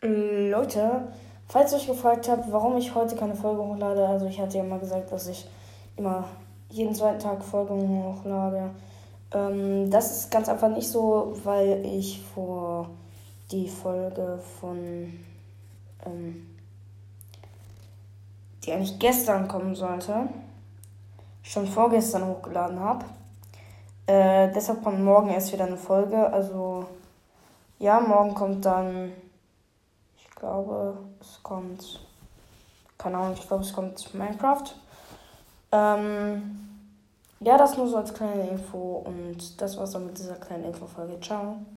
Leute, falls ihr euch gefragt habt, warum ich heute keine Folge hochlade, also ich hatte ja mal gesagt, dass ich immer jeden zweiten Tag Folgen hochlade. Ähm, das ist ganz einfach nicht so, weil ich vor die Folge von, ähm, die eigentlich gestern kommen sollte, schon vorgestern hochgeladen habe. Äh, deshalb kommt morgen erst wieder eine Folge. Also ja, morgen kommt dann glaube, es kommt. Keine Ahnung, ich glaube, es kommt Minecraft. Ähm, ja, das nur so als kleine Info und das war's dann mit dieser kleinen Infofolge. Ciao.